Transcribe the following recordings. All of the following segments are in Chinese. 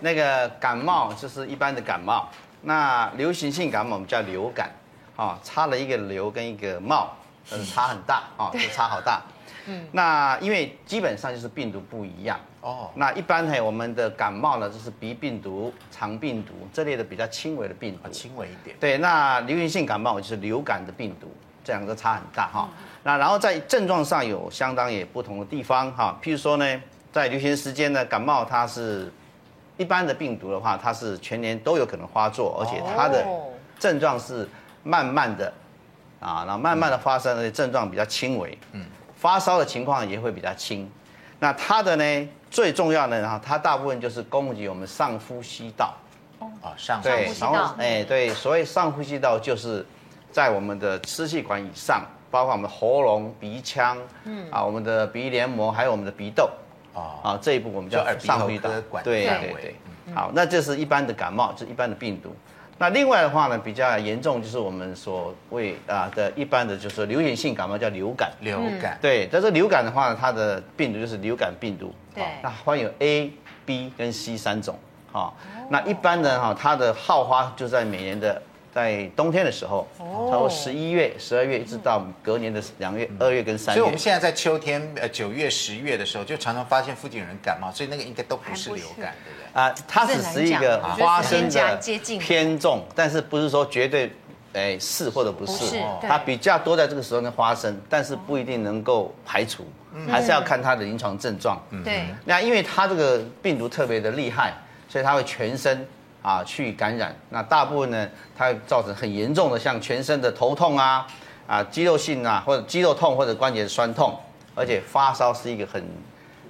那个感冒就是一般的感冒，那流行性感冒我们叫流感，啊，差了一个流跟一个冒，但是差很大啊，就差好大。嗯，那因为基本上就是病毒不一样哦。那一般呢，我们的感冒呢，就是鼻病毒、肠病毒这类的比较轻微的病毒，轻微一点。对，那流行性感冒就是流感的病毒，这两个差很大哈。那然后在症状上有相当也不同的地方哈，譬如说呢，在流行时间呢，感冒它是一般的病毒的话，它是全年都有可能发作，而且它的症状是慢慢的啊，然后慢慢的发生，而且症状比较轻微。嗯。发烧的情况也会比较轻，那它的呢，最重要的，然后它大部分就是攻击我们上呼吸道，哦上对呼吸道，然后哎对，所谓上呼吸道就是在我们的支气管以上，包括我们的喉咙、鼻腔，嗯。啊，我们的鼻黏膜，还有我们的鼻窦，啊啊这一步我们叫上呼吸道，对对对，好，那这是一般的感冒，就是一般的病毒。那另外的话呢，比较严重就是我们所谓啊的一般的就是流行性感冒叫流感。流感。对，但是流感的话呢，它的病毒就是流感病毒。对。那患有 A、B 跟 C 三种。好，那一般的哈，它的好发就在每年的在冬天的时候，差不多十一月、十二月，一直到隔年的两月、二月跟三月。所以我们现在在秋天，呃，九月、十月的时候，就常常发现附近有人感冒，所以那个应该都不是流感，对不对？啊，它只是一个发生的偏重，但是不是说绝对，哎，是或者不是，它比较多在这个时候呢发生，但是不一定能够排除，还是要看它的临床症状。对，那因为它这个病毒特别的厉害，所以它会全身啊去感染。那大部分呢，它会造成很严重的，像全身的头痛啊，啊肌肉性啊，或者肌肉痛或者关节酸痛，而且发烧是一个很。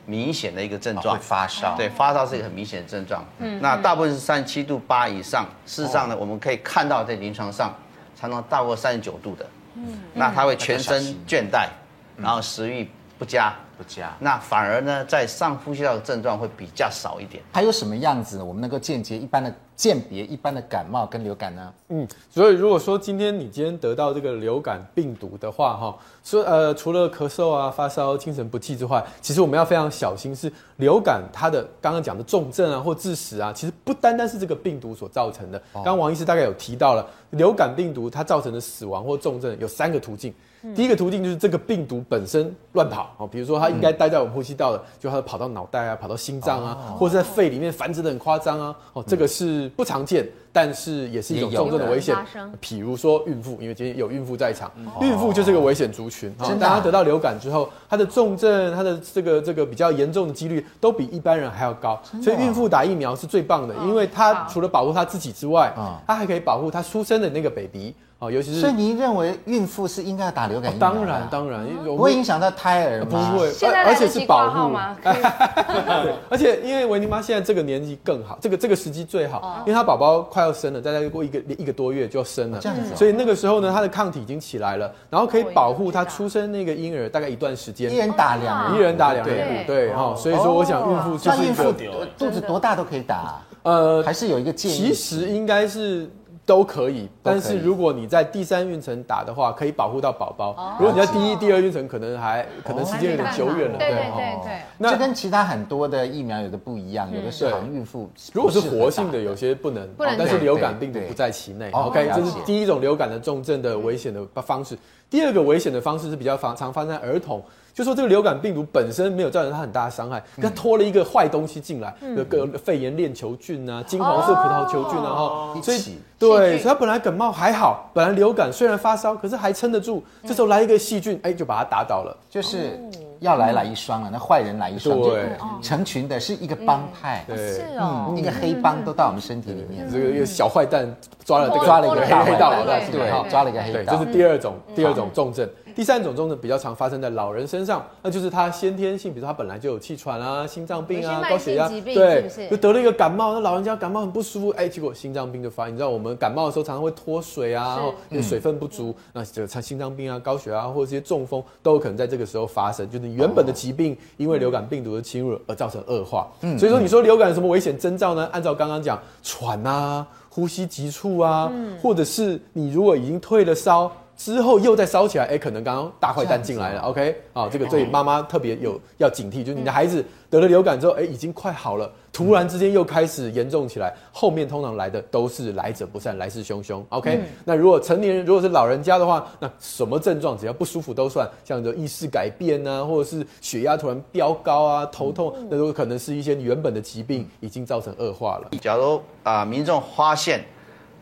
明显的一个症状，会发烧，对，发烧是一个很明显的症状。嗯，那大部分是三十七度八以上。事实上呢，我们可以看到在临床上，常常大过三十九度的。嗯，那他会全身倦怠，然后食欲不加，不加。那反而呢，在上呼吸道的症状会比较少一点。还有什么样子呢？我们能够间接一般的？鉴别一般的感冒跟流感呢？嗯，所以如果说今天你今天得到这个流感病毒的话，哈，说呃，除了咳嗽啊、发烧、精神不济之外，其实我们要非常小心，是流感它的刚刚讲的重症啊或致死啊，其实不单单是这个病毒所造成的。刚刚王医师大概有提到了，流感病毒它造成的死亡或重症有三个途径。第一个途径就是这个病毒本身乱跑哦，比如说它应该待在我们呼吸道的，就它跑到脑袋啊，跑到心脏啊，或者在肺里面繁殖的很夸张啊，哦，这个是不常见，但是也是一种重症的危险。比如说孕妇，因为今天有孕妇在场，孕妇就是个危险族群。当她得到流感之后，她的重症、她的这个这个比较严重的几率都比一般人还要高。所以孕妇打疫苗是最棒的，因为她除了保护她自己之外，她还可以保护她出生的那个 baby。哦，尤其是，所以您认为孕妇是应该要打流感疫苗？当然，当然，不会影响到胎儿？不会，而且是保护吗？而且因为维尼妈现在这个年纪更好，这个这个时机最好，因为她宝宝快要生了，大概过一个一个多月就要生了，这样子，所以那个时候呢，他的抗体已经起来了，然后可以保护他出生那个婴儿大概一段时间。一人打两，一人打两对，对哈，所以说我想孕妇就是孕妇肚子多大都可以打，呃，还是有一个建议，其实应该是。都可以，但是如果你在第三孕程打的话，可以保护到宝宝。如果你在第一、第二孕程，可能还可能时间有点久远了。对对对对，这跟其他很多的疫苗有的不一样，有的是防孕妇。如果是活性的，有些不能，但是流感病毒不在其内。OK，这是第一种流感的重症的危险的方式。第二个危险的方式是比较常常发生在儿童。就说这个流感病毒本身没有造成它很大的伤害，它拖了一个坏东西进来，有个肺炎链球菌啊、金黄色葡萄球菌啊，哈，所以对，所以它本来感冒还好，本来流感虽然发烧，可是还撑得住，这时候来一个细菌，哎，就把它打倒了，就是要来来一双了，那坏人来一双，对，成群的是一个帮派，对，是哦，那个黑帮都到我们身体里面，这个一个小坏蛋抓了这个抓了一个黑道老大，对，抓了一个黑道，这是第二种第二种重症。第三种中呢比较常发生在老人身上，那就是他先天性，比如说他本来就有气喘啊、心脏病啊、高血压，对，就得了一个感冒。那老人家感冒很不舒服，哎，结果心脏病就发。你知道我们感冒的时候常常会脱水啊，然后因为水分不足，那这个心脏病啊、高血压或者这些中风都有可能在这个时候发生。就是原本的疾病因为流感病毒的侵入而造成恶化。嗯，所以说你说流感有什么危险征兆呢？按照刚刚讲，喘啊、呼吸急促啊，或者是你如果已经退了烧。之后又再烧起来，哎，可能刚刚大坏蛋进来了，OK，啊，这个对妈妈特别有要警惕，就是你的孩子得了流感之后，哎，已经快好了，突然之间又开始严重起来，后面通常来的都是来者不善，来势汹汹。OK，、嗯、那如果成年人，如果是老人家的话，那什么症状只要不舒服都算，像这意识改变啊，或者是血压突然飙高啊，头痛，那都可能是一些原本的疾病已经造成恶化了。假如啊、呃，民众发现。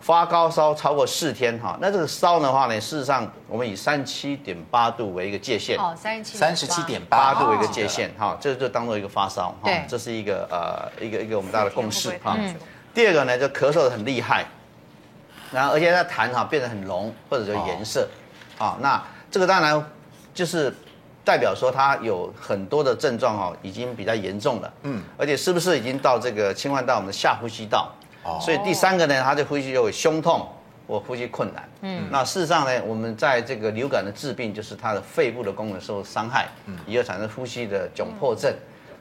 发高烧超过四天哈，那这个烧的话呢，事实上我们以三十七点八度为一个界限，哦，三十七三十七点八度为一个界限哈，这就当做一个发烧哈，这是一个呃一个一个我们大家的共识哈。嗯、第二个呢，就咳嗽的很厉害，然后而且它痰哈变得很浓或者说颜色，啊、哦，那这个当然就是代表说它有很多的症状哈，已经比较严重了，嗯，而且是不是已经到这个侵犯到我们的下呼吸道？所以第三个呢，他的呼吸就会胸痛或呼吸困难。嗯，那事实上呢，我们在这个流感的治病就是它的肺部的功能受伤害，嗯，也有产生呼吸的窘迫症，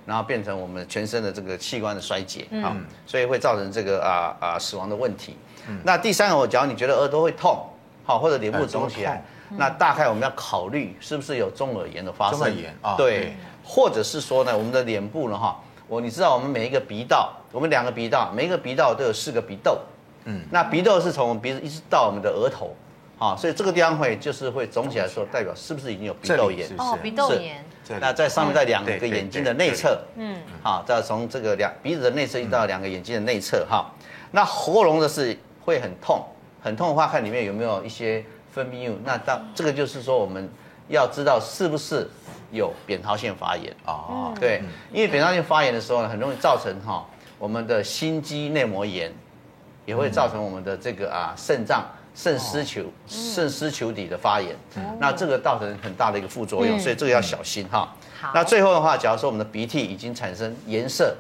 然后变成我们全身的这个器官的衰竭，啊，所以会造成这个啊啊死亡的问题。嗯，那第三个，我假如你觉得耳朵会痛，好，或者脸部肿起来，那大概我们要考虑是不是有中耳炎的发生。中耳炎啊，对，或者是说呢，我们的脸部呢，哈。我你知道我们每一个鼻道，我们两个鼻道，每一个鼻道都有四个鼻窦，嗯，那鼻窦是从鼻子一直到我们的额头，啊，所以这个地方会就是会肿起来说，代表是不是已经有鼻窦炎？哦，鼻窦炎。那在上面在两个眼睛的内侧，嗯，好，再从这个两鼻子的内侧一直到两个眼睛的内侧，哈，那喉咙的是会很痛，很痛的话，看里面有没有一些分泌物，那当这个就是说我们要知道是不是。有扁桃腺发炎。哦，对，因为扁桃腺发炎的时候呢，很容易造成哈我们的心肌内膜炎，也会造成我们的这个啊肾脏肾丝球肾丝球底的发炎，那这个造成很大的一个副作用，所以这个要小心哈。那最后的话，假如说我们的鼻涕已经产生颜色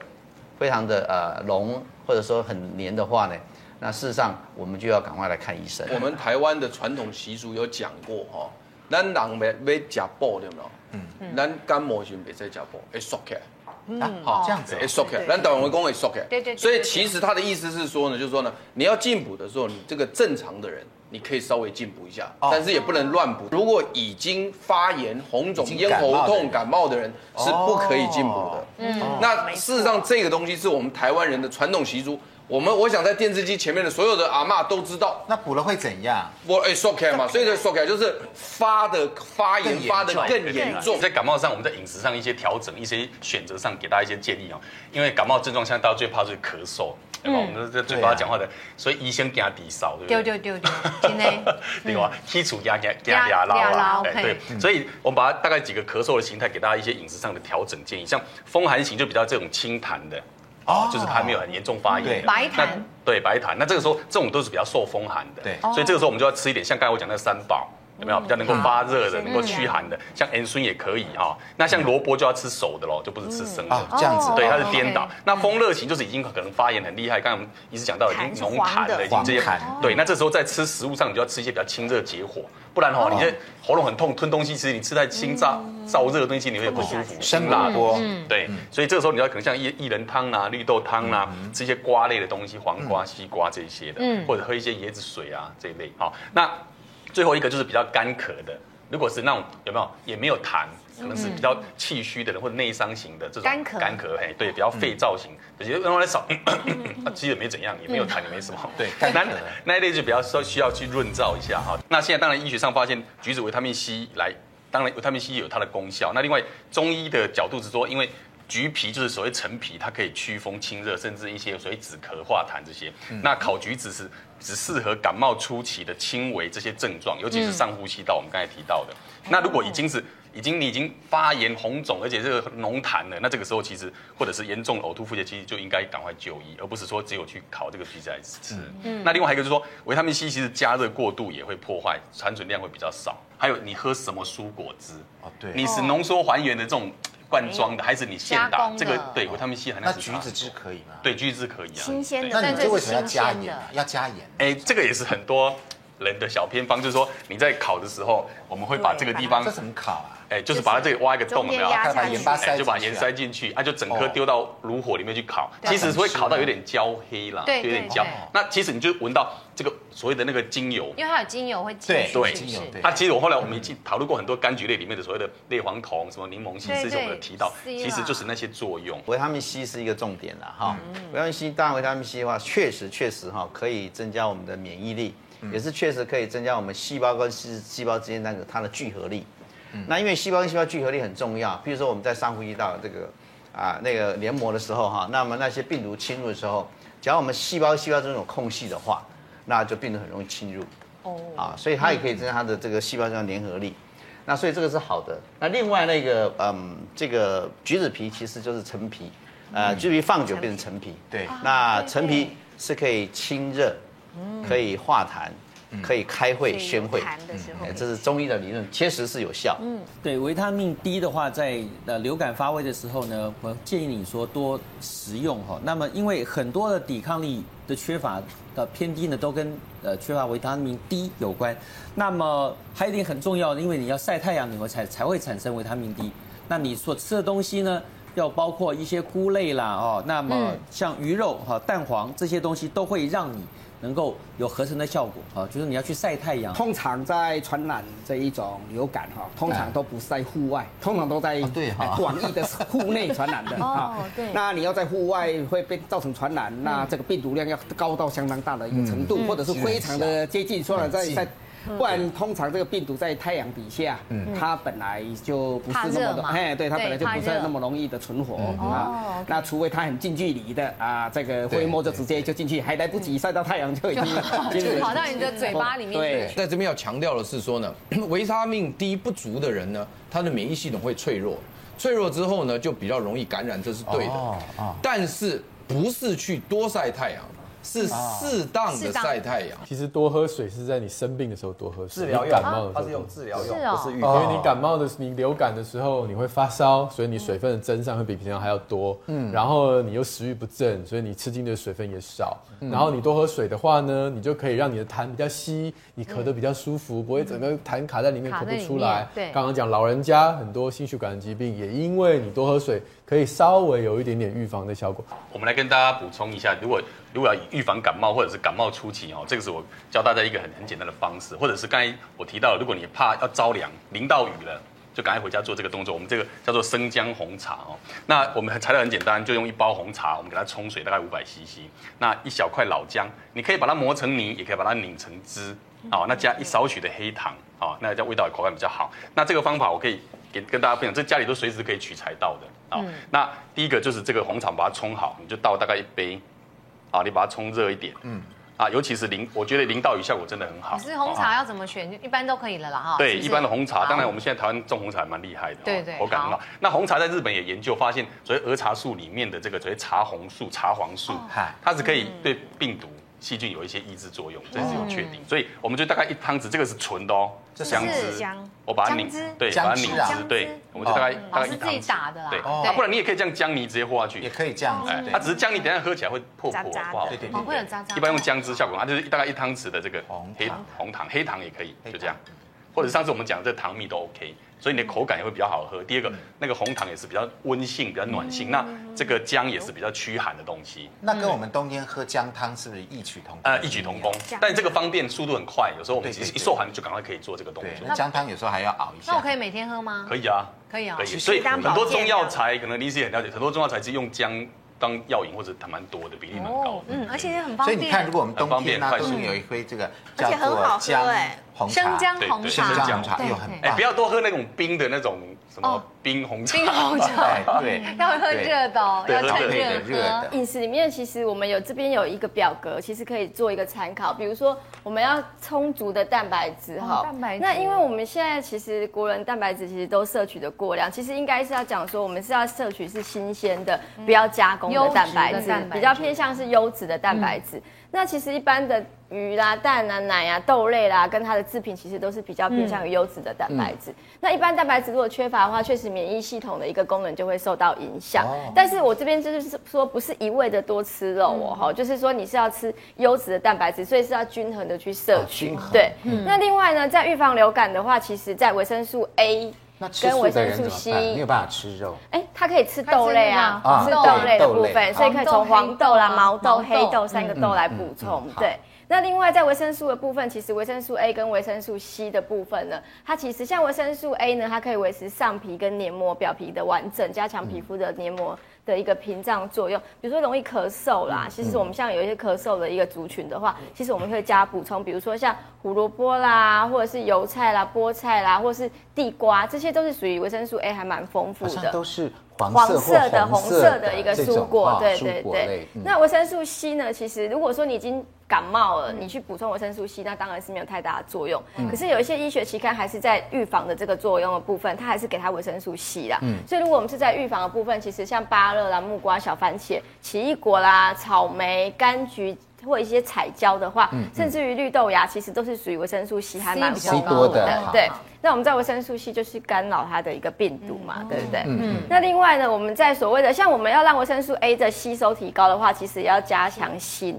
非常的呃浓或者说很黏的话呢，那事实上我们就要赶快来看医生。我们台湾的传统习俗有讲过哈，咱人没没吃补对没有？嗯，咱感冒时别再食补，会缩起来。嗯，好，这样子会缩起来。咱台湾会讲会缩起来。对对。所以其实他的意思是说呢，就是说呢，你要进补的时候，你这个正常的人，你可以稍微进补一下，但是也不能乱补。如果已经发炎、红肿、咽喉痛、感冒的人，是不可以进补的。嗯。那事实上，这个东西是我们台湾人的传统习俗。我们我想在电视机前面的所有的阿嬷都知道，那补了会怎样？我哎，缩起来嘛，所以就缩起来就是发的发炎发的更严重。在感冒上，我们在饮食上一些调整，一些选择上给大家一些建议啊。因为感冒症状，现在大家最怕就是咳嗽，对吧？我们这最怕讲话的，所以医生给他低烧，对不对？对对对对，真的。对吧？基础压压压压拉，对。所以我们把它大概几个咳嗽的形态，给大家一些饮食上的调整建议，像风寒型就比较这种清痰的。哦，就是它没有很严重发炎，白痰，对白痰，那这个时候这种都是比较受风寒的，对，所以这个时候我们就要吃一点，像刚才我讲的三宝，有没有？比较能够发热的，能够驱寒的，像盐酸也可以哈。那像萝卜就要吃熟的喽，就不是吃生的，这样子，对，它是颠倒。那风热型就是已经可能发炎很厉害，刚才我们一直讲到已经浓痰了，已经这些痰，对，那这时候在吃食物上，你就要吃一些比较清热解火。不然哈，你这喉咙很痛，吞东西吃你吃太清燥燥热的东西，你会不舒服。生辣锅，对，所以这个时候你要可能像薏薏仁汤啊、绿豆汤啊，吃一些瓜类的东西，黄瓜、西瓜这些的，或者喝一些椰子水啊这一类。好，那最后一个就是比较干咳的，如果是那种有没有也没有痰。可能是比较气虚的人或者内伤型的这种干咳，干咳，嘿，对，比较肺燥型，有些用来少，其实也没怎样，也没有痰，也没什么。对，那那一类就比较说需要去润燥一下哈。那现在当然医学上发现，橘子维他命 C 来，当然维他命 C 有它的功效。那另外中医的角度是说，因为橘皮就是所谓陈皮，它可以驱风清热，甚至一些所谓止咳化痰这些。那烤橘子是只适合感冒初期的轻微这些症状，尤其是上呼吸道，我们刚才提到的。那如果已经是已经你已经发炎红肿，而且这个浓痰了，那这个时候其实或者是严重呕吐腹泻，其实就应该赶快就医，而不是说只有去烤这个橘子来吃。嗯，那另外还有一个就是说，维他命 C 其实加热过度也会破坏，含水量会比较少。还有你喝什么蔬果汁？哦，对，你是浓缩还原的这种罐装的，还是你现打？这个对维他命 C 含量是。那橘子汁可以吗？对，橘子汁可以啊。新鲜的，那你这为什么要加盐？要加盐？哎，这个也是很多。人的小偏方，就是说你在烤的时候，我们会把这个地方这怎么烤啊？哎，就是把它这里挖一个洞，有没有？压把盐巴塞，就把盐塞进去，啊，就整颗丢到炉火里面去烤，其实会烤到有点焦黑啦，有点焦。那其实你就闻到这个所谓的那个精油，因为它有精油会进对对精油。它其实我后来我们已经讨论过很多柑橘类里面的所谓的类黄酮、什么柠檬烯，这些我们有提到，其实就是那些作用。维他命 C 是一个重点了哈。维他命 C 当然维他命 C 的话，确实确实哈可以增加我们的免疫力，也是确实可以增加我们细胞跟细细胞之间那个它的聚合力。那因为细胞跟细胞聚合力很重要，比如说我们在上呼吸道这个啊那个黏膜的时候哈，那么那些病毒侵入的时候，只要我们细胞细胞中有空隙的话，那就病毒很容易侵入。哦，啊，所以它也可以增加它的这个细胞上的粘合力。那所以这个是好的。那另外那个嗯，这个橘子皮其实就是陈皮，呃，橘子皮放久变成陈皮。对，那陈皮是可以清热，可以化痰。可以开会宣会，这是中医的理论，确实是有效。嗯，对，维他命 D 的话，在呃流感发威的时候呢，我建议你说多食用哈。那么因为很多的抵抗力的缺乏的偏低呢，都跟呃缺乏维他命 D 有关。那么还有一点很重要的，因为你要晒太阳，你会才才会产生维他命 D。那你所吃的东西呢，要包括一些菇类啦哦，那么像鱼肉哈、蛋黄这些东西都会让你。能够有合成的效果啊，就是你要去晒太阳。通常在传染这一种流感哈，通常都不是在户外，通常都在对哈广义的 户内传染的啊。对。那你要在户外会被造成传染，那这个病毒量要高到相当大的一个程度，或者是非常的接近，说了在在。不然，通常这个病毒在太阳底下，它本来就不是那么的，哎，对，它本来就不是那么容易的存活啊。那除非它很近距离的啊，这个飞沫就直接就进去，还来不及晒到太阳就已经就跑到你的嘴巴里面。对，在这边要强调的是说呢，维他命 D 不足的人呢，他的免疫系统会脆弱，脆弱之后呢，就比较容易感染，这是对的。但是不是去多晒太阳。是适当的晒太阳。其实多喝水是在你生病的时候多喝水。治疗用，它是用治疗用，不是预防。因为你感冒的，你流感的时候你会发烧，所以你水分的增上会比平常还要多。嗯。然后你又食欲不振，所以你吃进的水分也少。然后你多喝水的话呢，你就可以让你的痰比较稀，你咳得比较舒服，不会整个痰卡在里面咳不出来。对。刚刚讲老人家很多心血管疾病也因为你多喝水，可以稍微有一点点预防的效果。我们来跟大家补充一下，如果如果要预防感冒或者是感冒初期哦，这个是我教大家一个很很简单的方式，或者是刚才我提到，如果你怕要着凉，淋到雨了，就赶快回家做这个动作。我们这个叫做生姜红茶哦。那我们材料很简单，就用一包红茶，我们给它冲水，大概五百 CC。那一小块老姜，你可以把它磨成泥，也可以把它拧成汁哦。那加一少许的黑糖哦，那这样味道口感比较好。那这个方法我可以给跟大家分享，这家里都随时可以取材到的啊。那第一个就是这个红茶，把它冲好，你就倒大概一杯。啊，你把它冲热一点，嗯，啊，尤其是淋，我觉得淋到雨效果真的很好。可是红茶要怎么选？一般都可以了啦，哈。对，一般的红茶，当然我们现在台湾种红茶还蛮厉害的，对对，口感很好。那红茶在日本也研究发现，所谓儿茶素里面的这个所谓茶红素、茶黄素，它是可以对病毒。细菌有一些抑制作用，这是有确定，所以我们就大概一汤匙，这个是纯的哦，这姜汁，我把它拧，对，把它拧汁，对，我们就大概大概一汤匙，自己打的啦，对，那，不然你也可以这样姜泥直接和下去，也可以这样，哎，它只是姜泥，等下喝起来会破破，不好，对对对，会有渣渣，一般用姜汁效果，它就是大概一汤匙的这个黑红糖，黑糖也可以，就这样，或者上次我们讲的这糖蜜都 OK。所以你的口感也会比较好喝。第二个，那个红糖也是比较温性、比较暖性。那这个姜也是比较驱寒的东西。那跟我们冬天喝姜汤是不是异曲同工？呃，异曲同工。但这个方便，速度很快。有时候我们其实一受寒就赶快可以做这个动作。姜汤有时候还要熬一下。那我可以每天喝吗？可以啊，可以啊。可以。所以很多中药材可能你是很了解，很多中药材是用姜。当药引或者它蛮多的，比例蛮高。嗯，而且也很方便。所以你看，如果我们冬天呢，冬天有一杯这个叫做姜红茶，生姜红茶，生姜红茶又很棒。不要多喝那种冰的那种什么冰红茶。冰红茶，对，要喝热的，要趁热喝。饮食里面其实我们有这边有一个表格，其实可以做一个参考。比如说，我们要充足的蛋白质哈。蛋白质。那因为我们现在其实国人蛋白质其实都摄取的过量，其实应该是要讲说，我们是要摄取是新鲜的，不要加工。的蛋白质比较偏向是优质的蛋白质。那其实一般的鱼啦、蛋啊、奶啊、豆类啦，跟它的制品其实都是比较偏向于优质的蛋白质。那一般蛋白质如果缺乏的话，确实免疫系统的一个功能就会受到影响。但是我这边就是说，不是一味的多吃肉哦，哈，就是说你是要吃优质的蛋白质，所以是要均衡的去摄取。对，那另外呢，在预防流感的话，其实在维生素 A。那跟维生素 C 没有办法吃肉，哎，它可以吃豆类啊，吃豆类。的部分，所以可以从黄豆啦、毛豆、黑豆三个豆来补充。对，那另外在维生素的部分，其实维生素 A 跟维生素 C 的部分呢，它其实像维生素 A 呢，它可以维持上皮跟黏膜表皮的完整，加强皮肤的黏膜。的一个屏障作用，比如说容易咳嗽啦，其实我们像有一些咳嗽的一个族群的话，其实我们会加补充，比如说像胡萝卜啦，或者是油菜啦、菠菜啦，或者是地瓜，这些都是属于维生素 A 还蛮丰富的，都是黄色的、红色的一个蔬果，对对对。那维生素 C 呢？其实如果说你已经感冒了，你去补充维生素 C，那当然是没有太大的作用。可是有一些医学期刊还是在预防的这个作用的部分，它还是给它维生素 C 啦。所以如果我们是在预防的部分，其实像芭乐啦、木瓜、小番茄、奇异果啦、草莓、柑橘或一些彩椒的话，甚至于绿豆芽，其实都是属于维生素 C 还蛮丰富的。对。那我们在维生素 C 就是干扰它的一个病毒嘛，对不对？嗯。那另外呢，我们在所谓的像我们要让维生素 A 的吸收提高的话，其实也要加强锌。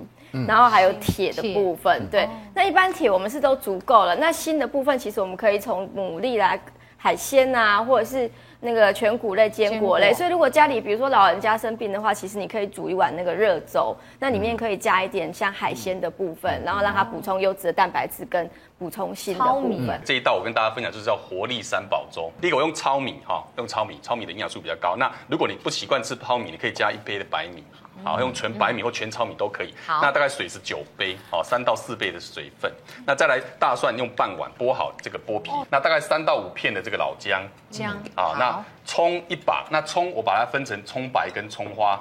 然后还有铁的部分，对，那一般铁我们是都足够了。那锌的部分，其实我们可以从牡蛎啦、海鲜啊，或者是那个全谷类、坚果类。所以如果家里比如说老人家生病的话，其实你可以煮一碗那个热粥，那里面可以加一点像海鲜的部分，然后让它补充优质的蛋白质跟补充锌的部分。这一道我跟大家分享就是叫活力三宝粥。第一个我用糙米哈，用糙米，糙米的营养素比较高。那如果你不习惯吃糙米，你可以加一杯的白米。好，用全白米或全糙米都可以。好，那大概水是九杯，好，三到四倍的水分。那再来大蒜用半碗剥好这个剥皮。那大概三到五片的这个老姜。姜。啊，那葱一把。那葱我把它分成葱白跟葱花。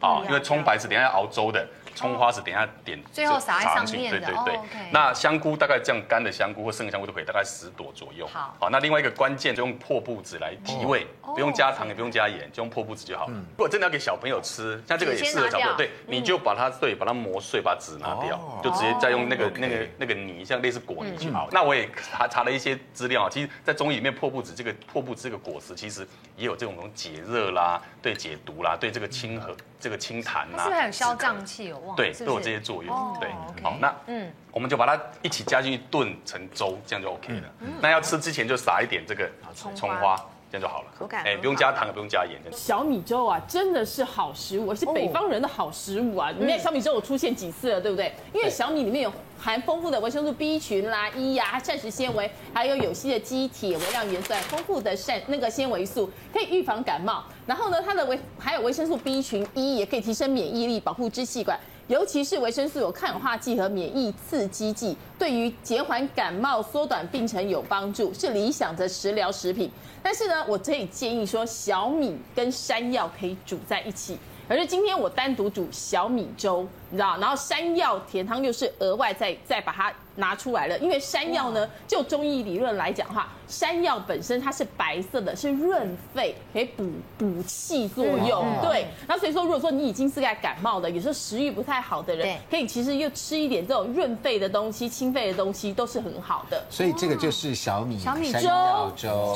啊，因为葱白是等下要熬粥的。葱花是等一下点，最后撒在上面的。对对对。那香菇大概这样干的香菇或生的香菇都可以，大概十朵左右。好。好，那另外一个关键就用破布子来提味，不用加糖也不用加盐，就用破布子就好。如果真的要给小朋友吃，像这个也适合小朋友。对，你就把它对，把它磨碎，把籽拿掉，就直接再用那个那个那个泥，像类似果泥就好。那我也查查了一些资料啊，其实，在中医里面，破布子这个破布子这个果实，其实也有这种解热啦、对解毒啦、对这个清和这个清痰呐。是不是还有消胀气？有忘。对，都有这些。作用对，好，那嗯，我们就把它一起加进去炖成粥，这样就 OK 了。那要吃之前就撒一点这个葱花，这样就好了。口感哎，不用加糖，也不用加盐。小米粥啊，真的是好食物，是北方人的好食物啊。里面小米粥有出现几次了，对不对？因为小米里面有含丰富的维生素 B 群啦、E 呀、膳食纤维，还有有机的肌铁、微量元素，丰富的膳那个纤维素，可以预防感冒。然后呢，它的维还有维生素 B 群 E，也可以提升免疫力，保护支气管。尤其是维生素有抗氧化剂和免疫刺激剂，对于减缓感冒、缩短病程有帮助，是理想的食疗食品。但是呢，我可以建议说，小米跟山药可以煮在一起。而是今天我单独煮小米粥，你知道，然后山药甜汤又是额外再再把它拿出来了，因为山药呢，就中医理论来讲的话。山药本身它是白色的，是润肺，可以补补气作用。对，那所以说，如果说你已经是在感冒的，有时候食欲不太好的人，可以其实又吃一点这种润肺的东西、清肺的东西，都是很好的。所以这个就是小米小米粥，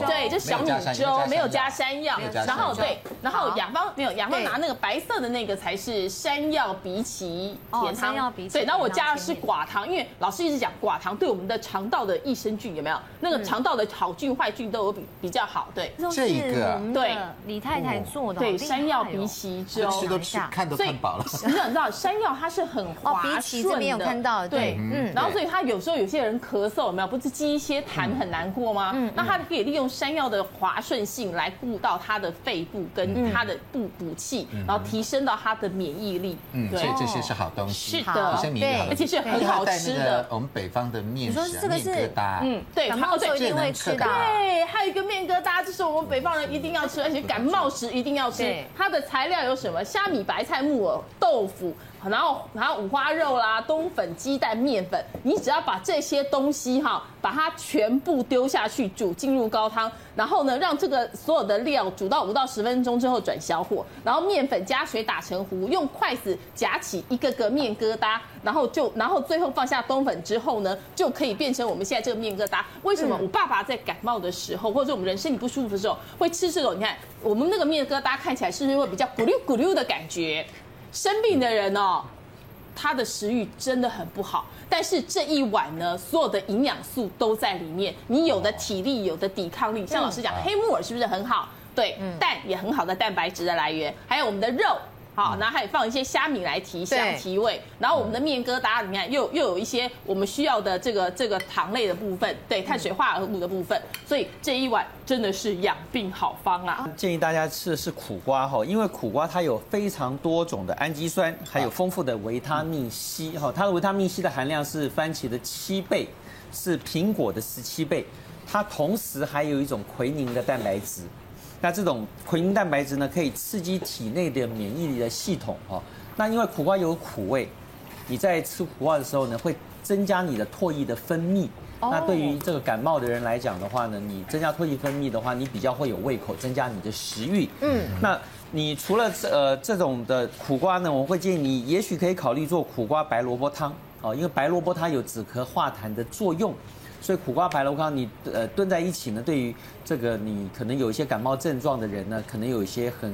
对，就小米粥没有加山药，然后对，然后雅芳没有，雅芳拿那个白色的那个才是山药荸荠甜汤，对，然后我加的是寡糖，因为老师一直讲寡糖对我们的肠道的益生菌有没有？那个肠道的。好菌坏菌都有比比较好，对，这一个对。李太太做的，对山药荸荠粥，吃都吃看都看饱了。你知道你知道山药它是很滑顺的。看到，对，嗯，然后所以它有时候有些人咳嗽有没有？不是积一些痰很难过吗？嗯，那它可以利用山药的滑顺性来顾到它的肺部跟它的补补气，然后提升到它的免疫力。嗯，所以这些是好东西，是的，对，而且是很好吃的。我们北方的面，你说这个是疙瘩，嗯，对，感冒就一定会吃的。对，还有一个面疙瘩，就是我们北方人一定要吃，而且感冒时一定要吃。它的材料有什么？虾米、白菜、木耳、豆腐。然后然后五花肉啦、冬粉、鸡蛋、面粉，你只要把这些东西哈，把它全部丢下去煮，进入高汤，然后呢，让这个所有的料煮到五到十分钟之后转小火，然后面粉加水打成糊，用筷子夹起一个个面疙瘩，然后就然后最后放下冬粉之后呢，就可以变成我们现在这个面疙瘩。为什么我爸爸在感冒的时候，或者我们人身体不舒服的时候会吃这种？你看我们那个面疙瘩看起来是不是会比较咕溜咕溜的感觉？生病的人哦，他的食欲真的很不好。但是这一碗呢，所有的营养素都在里面。你有的体力，有的抵抗力。像老师讲，黑木耳是不是很好？对，蛋也很好的蛋白质的来源。还有我们的肉。好，然后还有放一些虾米来提香提味，然后我们的面疙瘩，里面又又有一些我们需要的这个这个糖类的部分，对，碳水化合物的部分，所以这一碗真的是养病好方啊！建议大家吃的是苦瓜哈，因为苦瓜它有非常多种的氨基酸，还有丰富的维他命 C 哈，它的维他命 C 的含量是番茄的七倍，是苹果的十七倍，它同时还有一种奎宁的蛋白质。那这种奎因蛋白质呢，可以刺激体内的免疫力的系统哦。那因为苦瓜有苦味，你在吃苦瓜的时候呢，会增加你的唾液的分泌。那对于这个感冒的人来讲的话呢，你增加唾液分泌的话，你比较会有胃口，增加你的食欲。嗯。那你除了这呃这种的苦瓜呢，我会建议你也许可以考虑做苦瓜白萝卜汤哦，因为白萝卜它有止咳化痰的作用。所以苦瓜白萝卜汤，你呃炖在一起呢，对于这个你可能有一些感冒症状的人呢，可能有一些很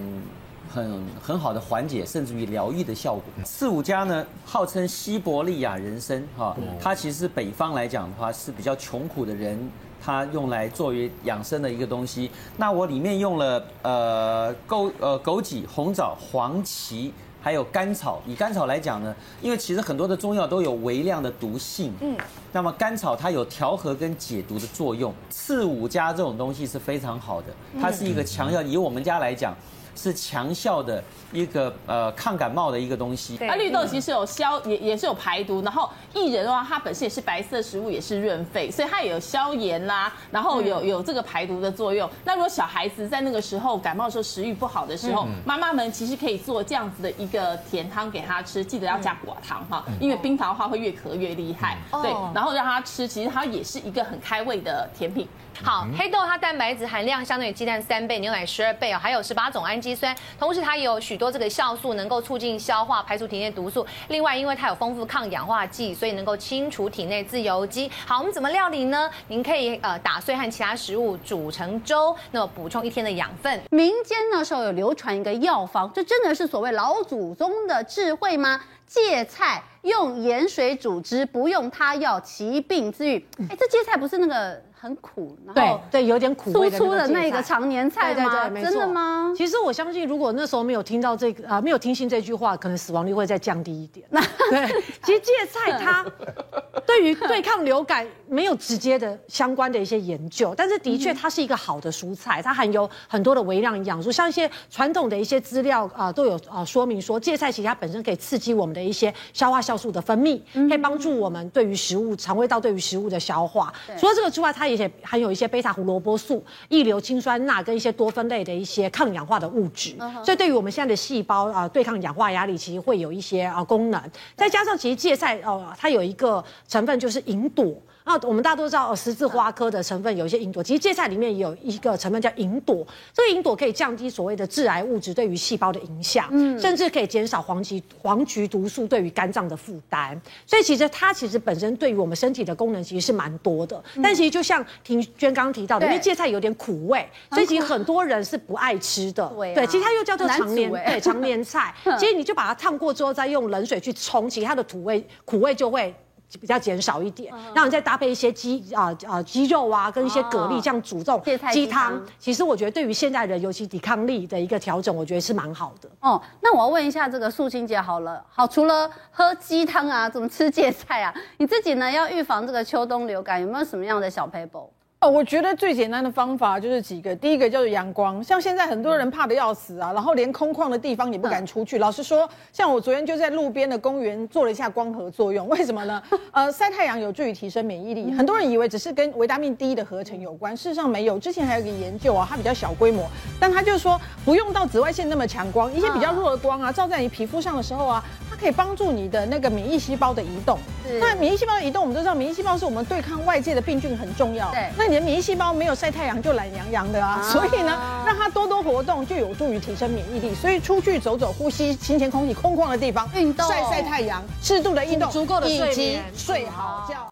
很很好的缓解，甚至于疗愈的效果。四五加呢，号称西伯利亚人参哈，它其实北方来讲的话是比较穷苦的人，他用来作为养生的一个东西。那我里面用了呃枸呃枸杞、红枣、黄芪。还有甘草，以甘草来讲呢，因为其实很多的中药都有微量的毒性，嗯，那么甘草它有调和跟解毒的作用。刺五加这种东西是非常好的，它是一个强药，以我们家来讲。是强效的一个呃抗感冒的一个东西。那绿豆其实有消也也是有排毒，然后薏仁的话，它本身也是白色食物，也是润肺，所以它也有消炎啦，然后有有这个排毒的作用。那如果小孩子在那个时候感冒的时候食欲不好的时候，妈妈们其实可以做这样子的一个甜汤给他吃，记得要加果糖哈，因为冰糖的话会越咳越厉害。对，然后让他吃，其实它也是一个很开胃的甜品。好，黑豆它蛋白质含量相当于鸡蛋三倍，牛奶十二倍哦，还有十八种氨基酸，同时它也有许多这个酵素，能够促进消化，排除体内毒素。另外，因为它有丰富抗氧化剂，所以能够清除体内自由基。好，我们怎么料理呢？您可以呃打碎和其他食物煮成粥，那么补充一天的养分。民间那时候有流传一个药方，这真的是所谓老祖宗的智慧吗？芥菜用盐水煮汁，不用它药，其病自愈。哎，这芥菜不是那个？很苦，对对，有点苦味的粗粗的那个常年菜吗？对对对，真的吗？其实我相信，如果那时候没有听到这个啊、呃，没有听信这句话，可能死亡率会再降低一点。那对，其实芥菜它 对于对抗流感没有直接的相关的一些研究，但是的确它是一个好的蔬菜，它含有很多的微量营养素。像一些传统的一些资料啊、呃，都有啊、呃、说明说，芥菜其实它本身可以刺激我们的一些消化酵素的分泌，可以帮助我们对于食物肠胃道对于食物的消化。除了这个之外，它也含有一些贝塔胡萝卜素、异硫氰酸钠跟一些多酚类的一些抗氧化的物质，所以对于我们现在的细胞啊，对抗氧化压力，其实会有一些啊功能。再加上其实芥菜哦，它有一个成分就是银朵。那我们大家都知道，十字花科的成分有一些银朵，其实芥菜里面也有一个成分叫银朵。这个银朵可以降低所谓的致癌物质对于细胞的影响，嗯，甚至可以减少黄菊黄菊毒素对于肝脏的负担。所以其实它其实本身对于我们身体的功能其实是蛮多的。但其实就像庭娟刚刚提到的，因为芥菜有点苦味，所以其实很多人是不爱吃的。对，其实它又叫做长年对长年菜。其实你就把它烫过之后，再用冷水去冲，其实它的土味苦味就会。比较减少一点，然后你再搭配一些鸡啊啊鸡肉啊，跟一些蛤蜊这样煮这种鸡汤，其实我觉得对于现在人，尤其抵抗力的一个调整，我觉得是蛮好的。哦，那我要问一下这个素清姐好了，好，除了喝鸡汤啊，怎么吃芥菜啊？你自己呢要预防这个秋冬流感，有没有什么样的小撇步？哦，我觉得最简单的方法就是几个。第一个叫做阳光，像现在很多人怕的要死啊，然后连空旷的地方也不敢出去。老实说，像我昨天就在路边的公园做了一下光合作用，为什么呢？呃，晒太阳有助于提升免疫力。很多人以为只是跟维他命 D 的合成有关，事实上没有。之前还有一个研究啊，它比较小规模，但它就是说不用到紫外线那么强光，一些比较弱的光啊，照在你皮肤上的时候啊。可以帮助你的那个免疫细胞的移动。那免疫细胞的移动，我们都知道，免疫细胞是我们对抗外界的病菌很重要。对，那你的免疫细胞没有晒太阳就懒洋洋的啊，所以呢，让它多多活动就有助于提升免疫力。所以出去走走，呼吸新鲜空气，空旷的地方，运动，晒晒太阳，适度的运动，足够的睡眠，睡好觉。